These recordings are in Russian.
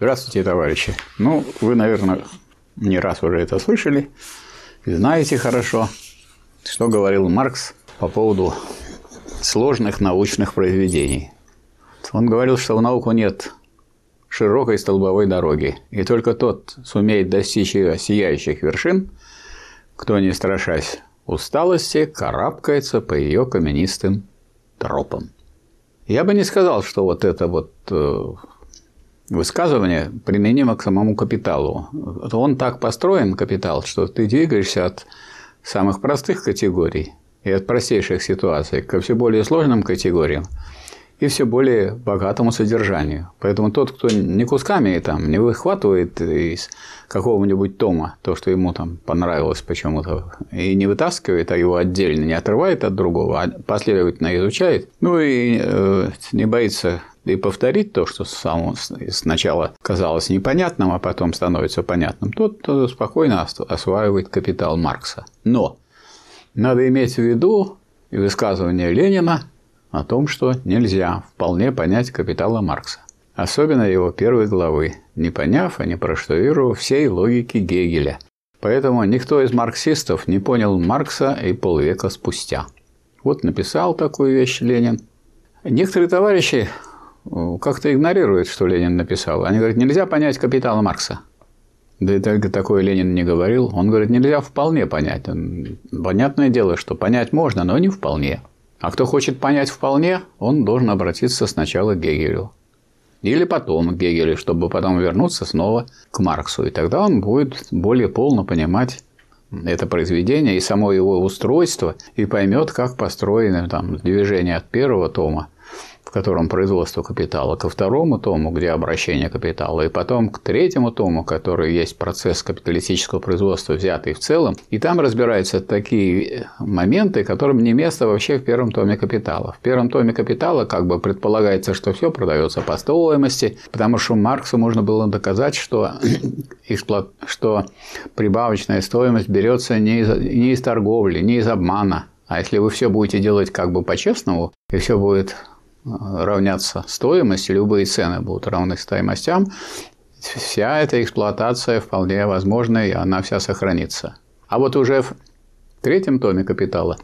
Здравствуйте, товарищи. Ну, вы, наверное, не раз уже это слышали и знаете хорошо, что говорил Маркс по поводу сложных научных произведений. Он говорил, что в науку нет широкой столбовой дороги, и только тот сумеет достичь ее сияющих вершин, кто, не страшась усталости, карабкается по ее каменистым тропам. Я бы не сказал, что вот это вот э, высказывание применимо к самому капиталу. Он так построен, капитал, что ты двигаешься от самых простых категорий и от простейших ситуаций ко все более сложным категориям и все более богатому содержанию. Поэтому тот, кто не кусками там, не выхватывает из какого-нибудь тома то, что ему там понравилось почему-то, и не вытаскивает, а его отдельно не отрывает от другого, а последовательно изучает, ну и э, не боится и повторить то, что сам сначала казалось непонятным, а потом становится понятным, тот спокойно осваивает капитал Маркса. Но надо иметь в виду и высказывание Ленина о том, что нельзя вполне понять капитала Маркса. Особенно его первой главы, не поняв и не проштудировав всей логики Гегеля. Поэтому никто из марксистов не понял Маркса и полвека спустя. Вот написал такую вещь Ленин. Некоторые товарищи э, как-то игнорируют, что Ленин написал. Они говорят, нельзя понять капитала Маркса. Да и только такое Ленин не говорил. Он говорит, нельзя вполне понять. Понятное дело, что понять можно, но не вполне. А кто хочет понять вполне, он должен обратиться сначала к Гегелю. Или потом к Гегелю, чтобы потом вернуться снова к Марксу. И тогда он будет более полно понимать это произведение и само его устройство, и поймет, как построено там, движение от первого тома котором производство капитала, ко второму тому, где обращение капитала, и потом к третьему тому, который есть процесс капиталистического производства, взятый в целом. И там разбираются такие моменты, которым не место вообще в первом томе капитала. В первом томе капитала как бы предполагается, что все продается по стоимости, потому что Марксу можно было доказать, что, что прибавочная стоимость берется не из, не из торговли, не из обмана, а если вы все будете делать как бы по-честному, и все будет равняться стоимости, любые цены будут равны стоимостям, вся эта эксплуатация вполне возможна, и она вся сохранится. А вот уже в третьем томе «Капитала»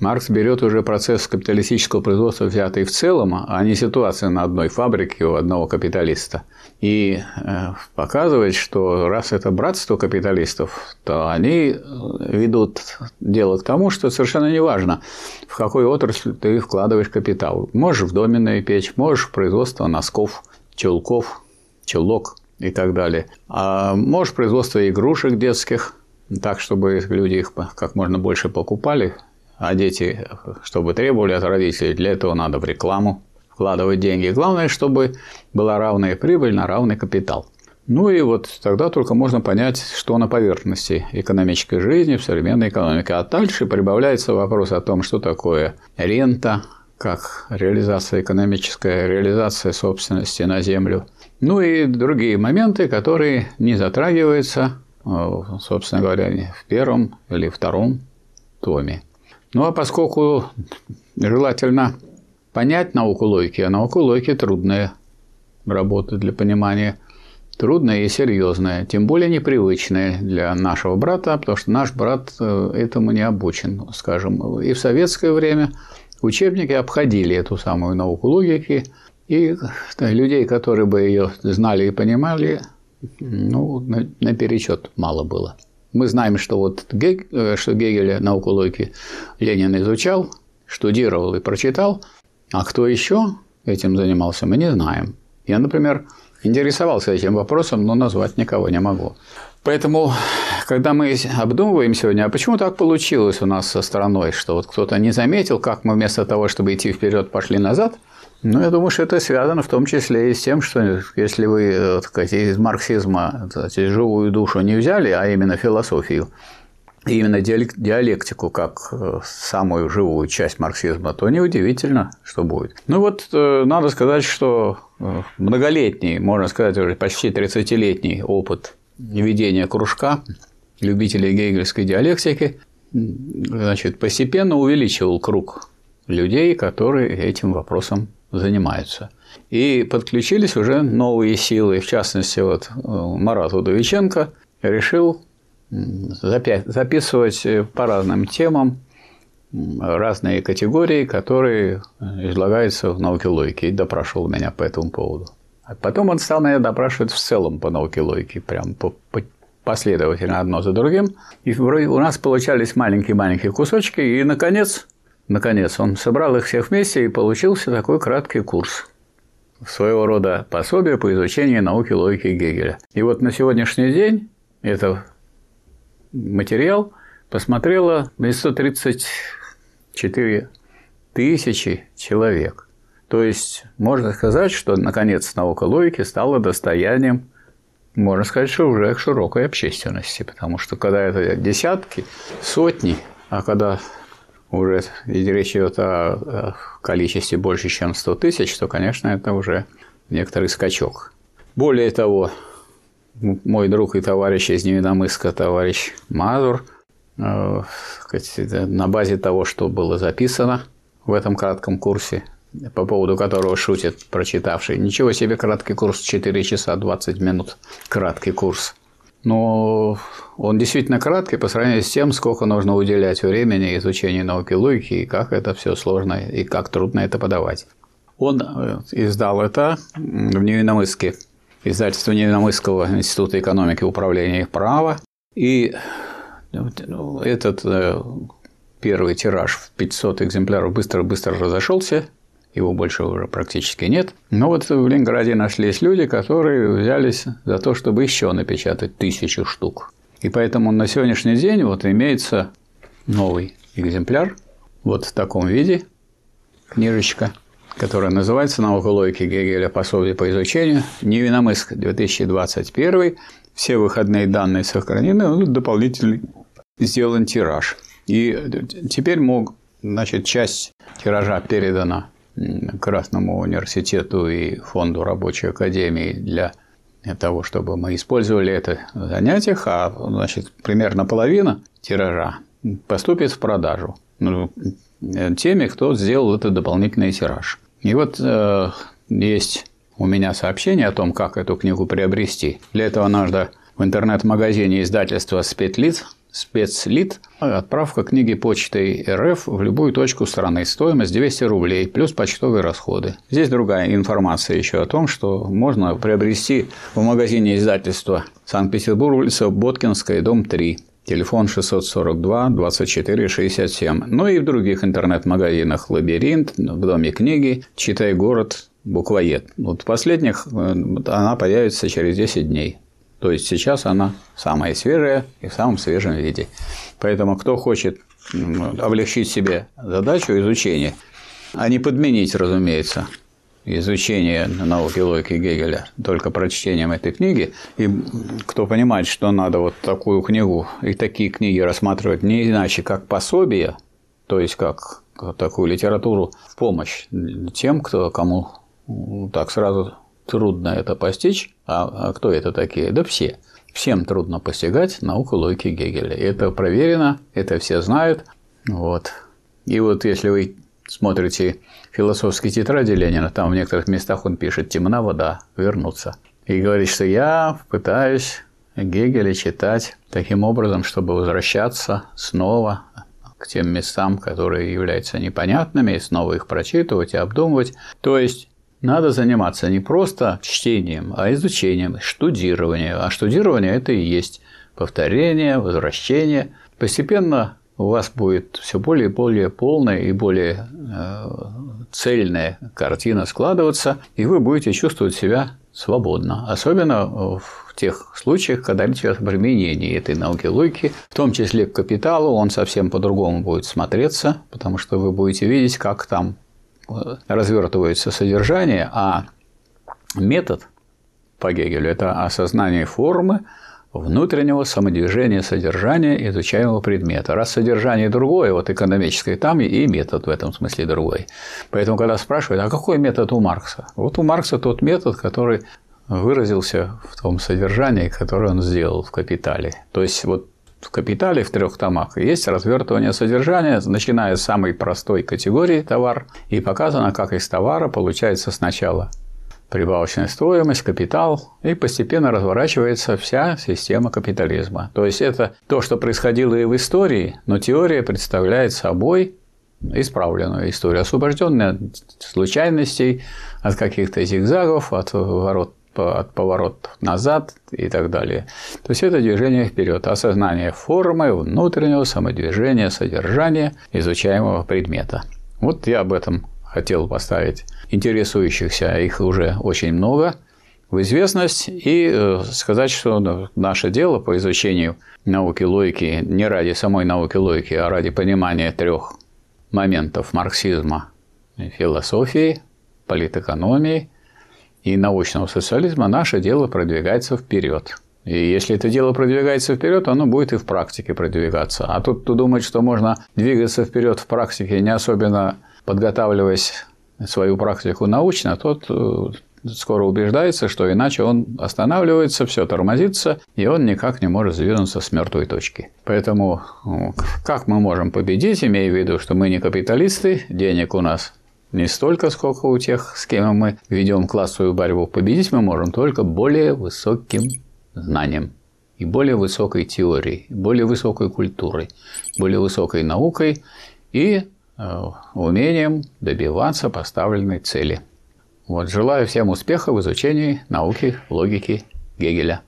Маркс берет уже процесс капиталистического производства, взятый в целом, а не ситуацию на одной фабрике у одного капиталиста. И э, показывает, что раз это братство капиталистов, то они ведут дело к тому, что совершенно не важно, в какой отрасль ты вкладываешь капитал. Можешь в доменную печь, можешь в производство носков, чулков, чулок и так далее. А можешь производство игрушек детских, так, чтобы люди их как можно больше покупали, а дети, чтобы требовали от родителей, для этого надо в рекламу вкладывать деньги. Главное, чтобы была равная прибыль на равный капитал. Ну и вот тогда только можно понять, что на поверхности экономической жизни в современной экономике. А дальше прибавляется вопрос о том, что такое рента, как реализация экономическая, реализация собственности на землю. Ну и другие моменты, которые не затрагиваются, э, собственно говоря, в первом или втором томе. Ну а поскольку желательно понять науку логики, а науку логики трудная работа для понимания, трудная и серьезная, тем более непривычная для нашего брата, потому что наш брат э, этому не обучен, скажем. И в советское время учебники обходили эту самую науку логики, и людей, которые бы ее знали и понимали, ну, наперечет мало было. Мы знаем, что вот Гег, э, что Гегеля науку логики Ленин изучал, штудировал и прочитал, а кто еще этим занимался, мы не знаем. Я, например, интересовался этим вопросом, но назвать никого не могу. Поэтому, когда мы обдумываем сегодня, а почему так получилось у нас со страной, что вот кто-то не заметил, как мы вместо того, чтобы идти вперед, пошли назад – ну, я думаю, что это связано в том числе и с тем, что если вы э, так сказать, из марксизма сказать, живую душу не взяли, а именно философию, и именно диалектику как э, самую живую часть марксизма, то неудивительно, что будет. Ну вот, э, надо сказать, что многолетний, можно сказать, уже почти 30-летний опыт ведения кружка любителей гегельской диалектики значит, постепенно увеличивал круг людей, которые этим вопросом занимаются. И подключились уже новые силы, в частности, вот э, Марат Удовиченко решил записывать по разным темам разные категории, которые излагаются в науке логики, и допрашивал меня по этому поводу. А потом он стал меня допрашивать в целом по науке логики, прям по, по, последовательно одно за другим. И вроде у нас получались маленькие-маленькие кусочки, и, наконец, наконец, он собрал их всех вместе, и получился такой краткий курс своего рода пособие по изучению науки логики Гегеля. И вот на сегодняшний день это материал посмотрело 134 тысячи человек. То есть можно сказать, что наконец наука логики стала достоянием, можно сказать, что уже широкой общественности, потому что когда это десятки, сотни, а когда уже речь идет о количестве больше, чем 100 тысяч, то, конечно, это уже некоторый скачок. Более того, мой друг и товарищ из Невиномыска, товарищ Мазур, э, на базе того, что было записано в этом кратком курсе, по поводу которого шутит прочитавший. Ничего себе, краткий курс 4 часа 20 минут. Краткий курс. Но он действительно краткий по сравнению с тем, сколько нужно уделять времени изучению науки логики, и как это все сложно, и как трудно это подавать. Он э, издал это в Невиномыске, издательство Невиномысского института экономики и управления и права. И ну, этот э, первый тираж в 500 экземпляров быстро-быстро разошелся, его больше уже практически нет. Но вот в Ленинграде нашлись люди, которые взялись за то, чтобы еще напечатать тысячу штук. И поэтому на сегодняшний день вот имеется новый экземпляр вот в таком виде, книжечка, которая называется «Наука логики Гегеля. Пособие по изучению. Невиномыск, 2021». Все выходные данные сохранены, ну, дополнительный сделан тираж. И теперь мог, значит, часть тиража передана Красному университету и Фонду рабочей академии для того, чтобы мы использовали это в занятиях, а значит, примерно половина тиража поступит в продажу ну, теми, кто сделал этот дополнительный тираж. И вот э, есть у меня сообщение о том, как эту книгу приобрести. Для этого надо в интернет-магазине издательства «Спетлиц» спецлит, отправка книги почтой РФ в любую точку страны. Стоимость 200 рублей плюс почтовые расходы. Здесь другая информация еще о том, что можно приобрести в магазине издательства Санкт-Петербург, улица Боткинская, дом 3. Телефон 642 24 67. Ну и в других интернет-магазинах «Лабиринт», в Доме книги, «Читай город», «Буквоед». Вот в последних э, она появится через 10 дней. То есть сейчас она самая свежая и в самом свежем виде. Поэтому кто хочет облегчить себе задачу изучения, а не подменить, разумеется, изучение науки логики Гегеля только прочтением этой книги, и кто понимает, что надо вот такую книгу и такие книги рассматривать не иначе, как пособие, то есть как такую литературу в помощь тем, кто, кому так сразу трудно это постичь. А, а кто это такие? Да все. Всем трудно постигать науку логики Гегеля. Это проверено, это все знают. Вот. И вот если вы смотрите философские тетради Ленина, там в некоторых местах он пишет «темна вода, вернуться». И говорит, что я пытаюсь Гегеля читать таким образом, чтобы возвращаться снова к тем местам, которые являются непонятными, и снова их прочитывать и обдумывать. То есть надо заниматься не просто чтением, а изучением, штудированием. А штудирование – это и есть повторение, возвращение. Постепенно у вас будет все более и более полная и более э, цельная картина складываться, и вы будете чувствовать себя свободно. Особенно в тех случаях, когда речь идет о применении этой науки логики, в том числе к капиталу, он совсем по-другому будет смотреться, потому что вы будете видеть, как там развертывается содержание, а метод по Гегелю – это осознание формы внутреннего самодвижения содержания изучаемого предмета. Раз содержание другое, вот экономическое там и метод в этом смысле другой. Поэтому, когда спрашивают, а какой метод у Маркса? Вот у Маркса тот метод, который выразился в том содержании, которое он сделал в «Капитале». То есть, вот в «Капитале» в трех томах есть развертывание содержания, начиная с самой простой категории товар, и показано, как из товара получается сначала прибавочная стоимость, капитал, и постепенно разворачивается вся система капитализма. То есть это то, что происходило и в истории, но теория представляет собой исправленную историю, освобожденную от случайностей, от каких-то зигзагов, от ворот от поворот назад и так далее. То есть это движение вперед, осознание формы, внутреннего самодвижения, содержания изучаемого предмета. Вот я об этом хотел поставить интересующихся, их уже очень много, в известность и э, сказать, что наше дело по изучению науки логики не ради самой науки логики, а ради понимания трех моментов марксизма, философии, политэкономии и научного социализма, наше дело продвигается вперед. И если это дело продвигается вперед, оно будет и в практике продвигаться. А тут кто думает, что можно двигаться вперед в практике, не особенно подготавливаясь свою практику научно, тот э, скоро убеждается, что иначе он останавливается, все тормозится, и он никак не может сдвинуться с мертвой точки. Поэтому ну, как мы можем победить, имея в виду, что мы не капиталисты, денег у нас не столько, сколько у тех, с кем мы ведем классовую борьбу. Победить мы можем только более высоким знанием и более высокой теорией, более высокой культурой, более высокой наукой и Э, умением добиваться поставленной цели. Вот, желаю всем успеха в изучении науки логики Гегеля.